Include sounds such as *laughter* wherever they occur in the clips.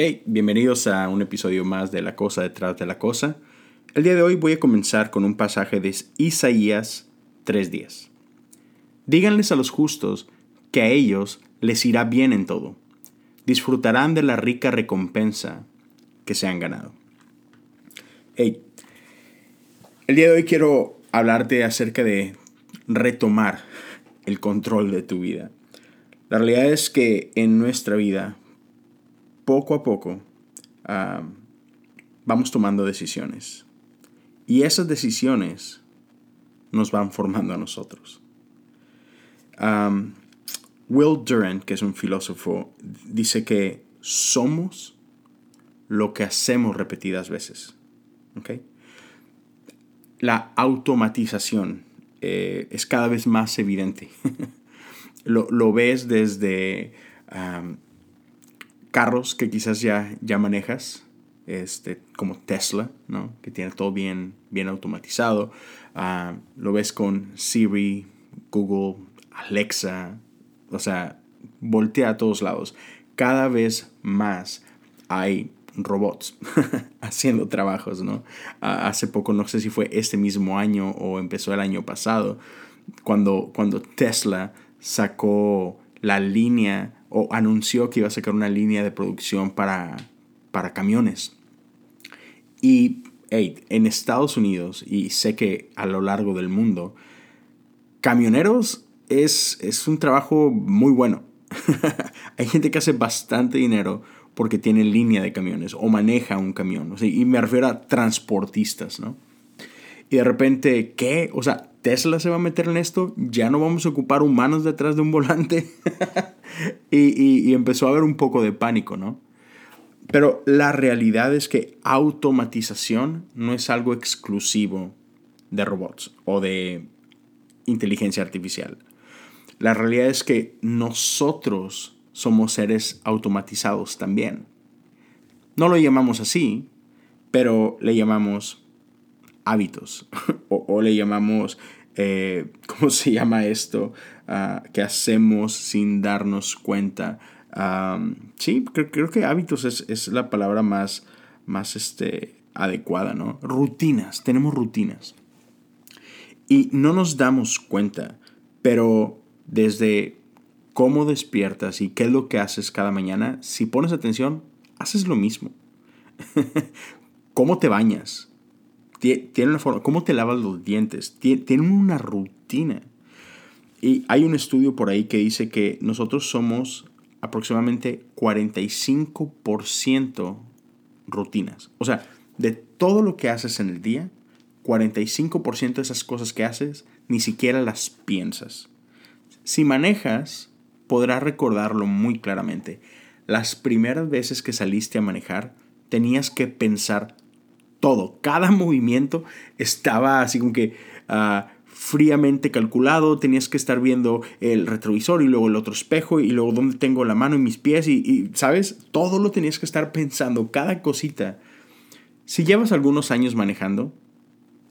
Hey, bienvenidos a un episodio más de La Cosa detrás de la Cosa. El día de hoy voy a comenzar con un pasaje de Isaías 3.10. Díganles a los justos que a ellos les irá bien en todo. Disfrutarán de la rica recompensa que se han ganado. Hey, el día de hoy quiero hablarte acerca de retomar el control de tu vida. La realidad es que en nuestra vida poco a poco vamos tomando decisiones. Y esas decisiones nos van formando a nosotros. Will Durant, que es un filósofo, dice que somos lo que hacemos repetidas veces. La automatización eh, es cada vez más evidente. *laughs* lo, ves desde carros que quizás ya, ya manejas, este, como Tesla, ¿no? que tiene todo bien, bien automatizado. Ah, lo ves con Siri, Google, Alexa, o sea, voltea a todos lados. Cada vez más hay robots *laughs* haciendo trabajos, ¿no? Ah, hace poco, no sé si fue este mismo año o empezó el año pasado, cuando, cuando Tesla sacó la línea o anunció que iba a sacar una línea de producción para, para camiones. Y en Estados Unidos, y sé que a lo largo del mundo, camioneros es, es un trabajo muy bueno. *laughs* Hay gente que hace bastante dinero porque tiene línea de camiones o maneja un camión. y me refiero a transportistas, ¿no? Y de repente, ¿qué? O sea, Tesla se va a meter en esto, ya no vamos a ocupar humanos detrás de un volante. *laughs* y, empezó a haber un poco de pánico, ¿no? Pero la realidad es que automatización no es algo exclusivo de robots o de inteligencia artificial. La realidad es que nosotros somos seres automatizados también. No lo llamamos así, pero le llamamos hábitos *laughs* o, le llamamos, eh, *laughs* ¿cómo se llama esto? Ah, que hacemos sin darnos cuenta. sí, creo, que hábitos es, la palabra más, más este, adecuada, ¿no? Rutinas, tenemos rutinas. Y no nos damos cuenta, pero desde cómo despiertas y qué es lo que haces cada mañana, si pones atención, haces lo mismo. *laughs* ¿Cómo te bañas? Tiene una forma, cómo te lavas los dientes, tienen una rutina. Y hay un estudio por ahí que dice que nosotros somos aproximadamente 45% rutinas. O sea, de todo lo que haces en el día, 45% de esas cosas que haces ni siquiera las piensas. Si manejas, podrás recordarlo muy claramente. Las primeras veces que saliste a manejar, tenías que pensar todo, cada movimiento estaba así como que ah, fríamente calculado, tenías que estar viendo el retrovisor y luego el otro espejo y luego dónde tengo la mano y mis pies y, y, ¿sabes? Todo lo tenías que estar pensando, cada cosita. Si llevas algunos años manejando,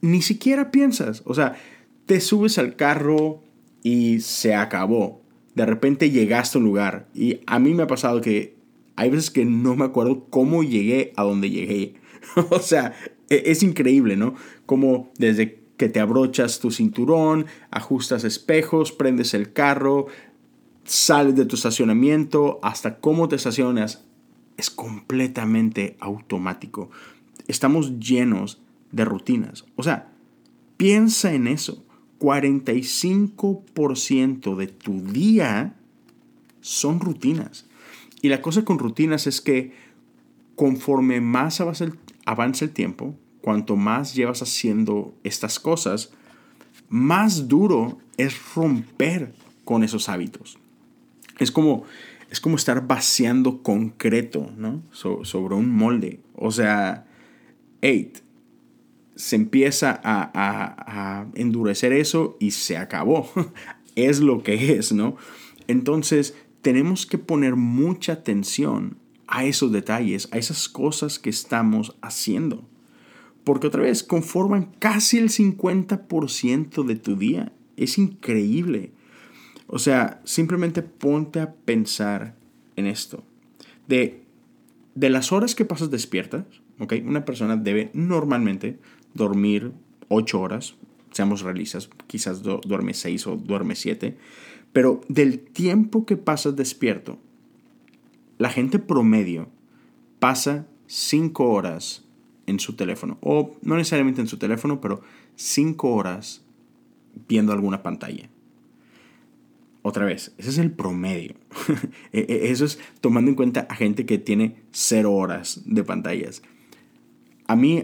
ni siquiera piensas, o sea, te subes al carro y se acabó. De repente llegaste a un lugar y a mí me ha pasado que hay veces que no me acuerdo cómo llegué a donde llegué. *laughs* o sea, e, es increíble, ¿no? Como desde que te abrochas tu cinturón, ajustas espejos, prendes el carro, sales de tu estacionamiento, hasta cómo te estacionas, es completamente automático. Estamos llenos de rutinas. O sea, piensa en eso. 45% de tu día son rutinas. Y la cosa con rutinas es que conforme más avanza el, el tiempo, cuanto más llevas haciendo estas cosas, más duro es romper con esos hábitos. Es como, es como estar vaciando concreto ¿no? sobre un molde. O sea, eight, se empieza a, a, endurecer eso y se acabó. *laughs* es lo que es, ¿no? Entonces, tenemos que poner mucha atención a esos detalles, a esas cosas que estamos haciendo. Porque otra vez conforman casi el 50% de tu día. Es increíble. O sea, simplemente ponte a pensar en esto. De, de las horas que pasas despiertas, ¿ok? Una persona debe normalmente dormir 8 horas, seamos realistas, quizás duerme 6 o duerme 7, pero del tiempo que pasas despierto, la gente promedio pasa 5 horas en su teléfono, o no necesariamente en su teléfono, pero 5 horas viendo alguna pantalla. Otra vez, ese es el promedio. *laughs* E, e, eso es tomando en cuenta a gente que tiene 0 horas de pantallas. A mí,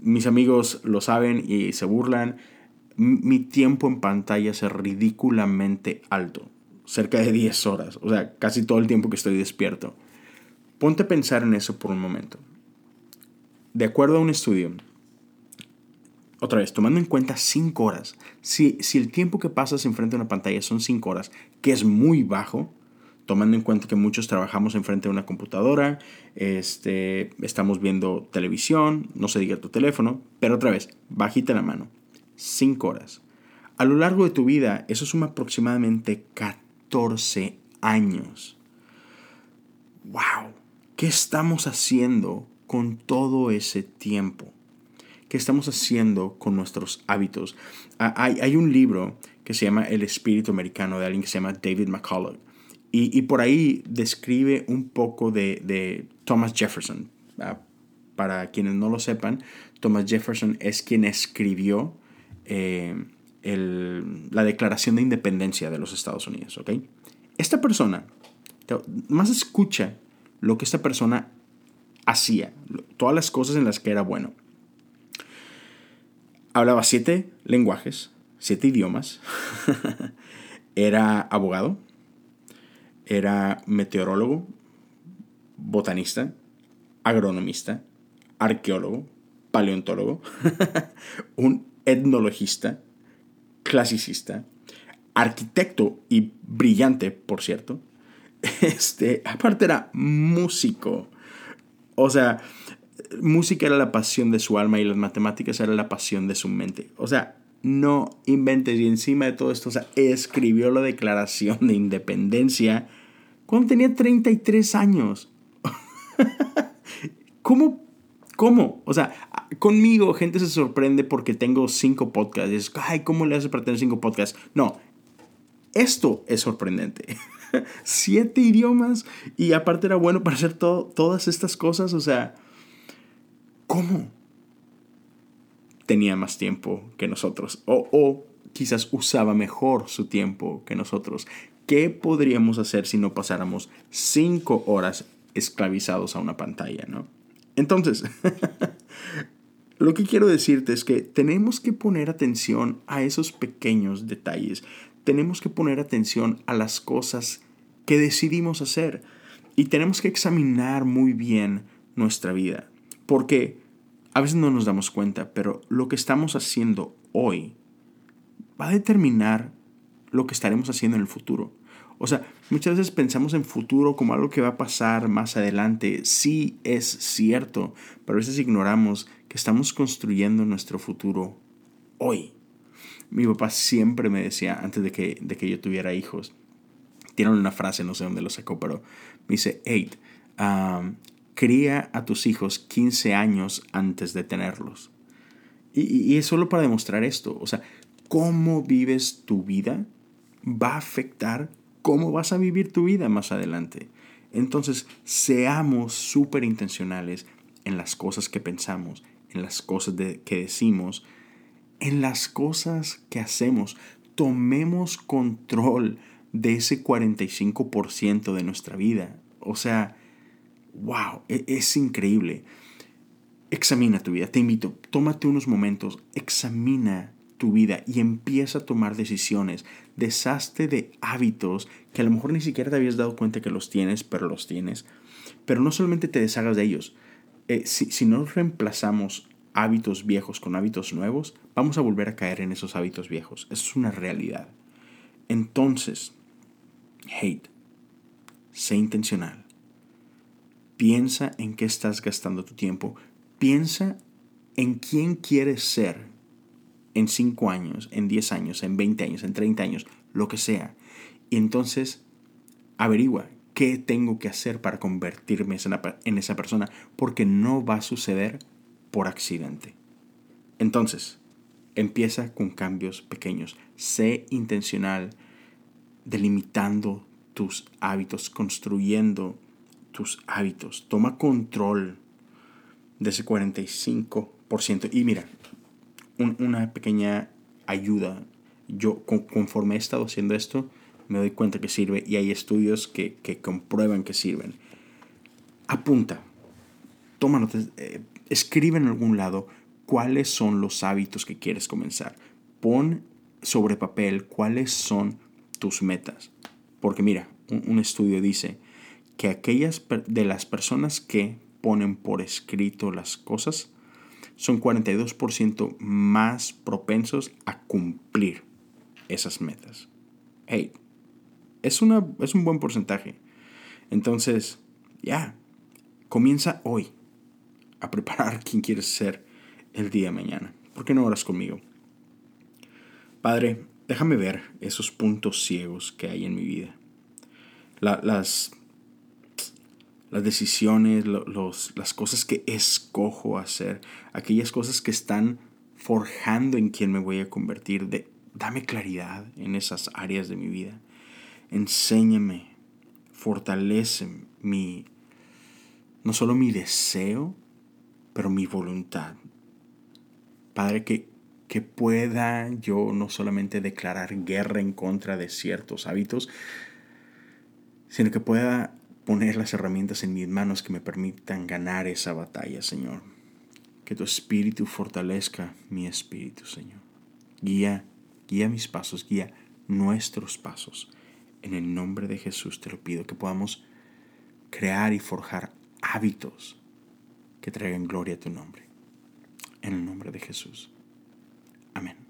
mis amigos lo saben y se burlan. Mi tiempo en pantalla es ridículamente alto, cerca de 10 horas, o sea, casi todo el tiempo que estoy despierto. Ponte a pensar en eso por un momento. De acuerdo a un estudio, otra vez, tomando en cuenta 5 horas, si, si el tiempo que pasas enfrente de una pantalla son 5 horas, que es muy bajo, tomando en cuenta que muchos trabajamos enfrente de una computadora, este, estamos viendo televisión, no se diga tu teléfono, pero otra vez, bajita la mano, 5 horas. A lo largo de tu vida, eso suma aproximadamente 14 años. ¡Wow! ¿Qué estamos haciendo con todo ese tiempo? ¿Qué estamos haciendo con nuestros hábitos? Ah, hay, un libro que se llama El espíritu americano de alguien que se llama David McCullough. Y, por ahí describe un poco de, de Thomas Jefferson. Ah, para quienes no lo sepan, Thomas Jefferson es quien escribió eh, la Declaración de Independencia de los Estados Unidos. ¿okay? Esta persona, más escucha lo que esta persona hacía, todas las cosas en las que era bueno hablaba siete lenguajes, siete idiomas, *laughs* era abogado, era meteorólogo, botanista, agronomista, arqueólogo, paleontólogo, *laughs* un etnologista, clasicista, arquitecto y brillante, por cierto. *laughs* Este, aparte era músico. O sea, música era la pasión de su alma y las matemáticas era la pasión de su mente. O sea, no inventes y encima de todo esto, o sea, escribió la declaración de independencia cuando tenía 33 años. *laughs* ¿Cómo? ¿Cómo? O sea, conmigo gente se sorprende porque tengo cinco podcasts. Es, ay, ¿cómo le hace para tener cinco podcasts? No, esto es sorprendente. *laughs* Siete idiomas y aparte era bueno para hacer todas estas cosas. O sea, ¿Cómo? Tenía más tiempo que nosotros. O, o quizás usaba mejor su tiempo que nosotros. ¿Qué podríamos hacer si no pasáramos cinco horas esclavizados a una pantalla, no? Entonces, *laughs* lo que quiero decirte es que tenemos que poner atención a esos pequeños detalles. Tenemos que poner atención a las cosas que decidimos hacer. Y tenemos que examinar muy bien nuestra vida. Porque a veces no nos damos cuenta, pero lo que estamos haciendo hoy va a determinar lo que estaremos haciendo en el futuro. O sea, muchas veces pensamos en futuro como algo que va a pasar más adelante. Sí es cierto, pero a veces ignoramos que estamos construyendo nuestro futuro hoy. Mi papá siempre me decía, antes de que, de que yo tuviera hijos, tiene una frase, no sé dónde lo sacó, pero me dice, hey, um, cría a tus hijos 15 años antes de tenerlos. Y, es solo para demostrar esto. O sea, cómo vives tu vida va a afectar cómo vas a vivir tu vida más adelante. Entonces, seamos súper intencionales en las cosas que pensamos, en las cosas que decimos, en las cosas que hacemos. Tomemos control de ese 45% de nuestra vida. O sea, wow, e, es increíble. Examina tu vida, te invito, tómate unos momentos, examina tu vida y empieza a tomar decisiones. Deshazte de hábitos que a lo mejor ni siquiera te habías dado cuenta que los tienes, pero los tienes. Pero no solamente te deshagas de ellos. Eh, si, si no reemplazamos hábitos viejos con hábitos nuevos, vamos a volver a caer en esos hábitos viejos. Es una realidad. Entonces, hate, sé intencional. Piensa en qué estás gastando tu tiempo. Piensa en quién quieres ser en 5 años, en 10 años, en 20 años, en 30 años, lo que sea. Y entonces averigua qué tengo que hacer para convertirme en esa persona, porque no va a suceder por accidente. Entonces, empieza con cambios pequeños. Sé intencional, delimitando tus hábitos, construyendo tus hábitos. Toma control de ese 45%. Y mira, una pequeña ayuda. Yo conforme he estado haciendo esto, me doy cuenta que sirve y hay estudios que, comprueban que sirven. Apunta, notas, eh, escribe en algún lado cuáles son los hábitos que quieres comenzar. Pon sobre papel cuáles son tus metas. Porque mira, un, estudio dice que aquellas de las personas que ponen por escrito las cosas son 42% más propensos a cumplir esas metas. Hey, es, una, es un buen porcentaje. Entonces, ya, comienza hoy a preparar *laughs* quién quieres ser el día de mañana. ¿Por qué no oras conmigo? Padre, déjame ver esos puntos ciegos que hay en mi vida. las, las decisiones, los, las cosas que escojo hacer, aquellas cosas que están forjando en quién me voy a convertir. De, dame claridad en esas áreas de mi vida. Enséñame, fortalece mi, no solo mi deseo, pero mi voluntad. Padre, que, que pueda yo no solamente declarar guerra en contra de ciertos hábitos, sino que pueda poner las herramientas en mis manos que me permitan ganar esa batalla, Señor. Que tu espíritu fortalezca mi espíritu, Señor. Guía, guía mis pasos, guía nuestros pasos. En el nombre de Jesús te lo pido, que podamos crear y forjar hábitos que traigan gloria a tu nombre. En el nombre de Jesús. Amén.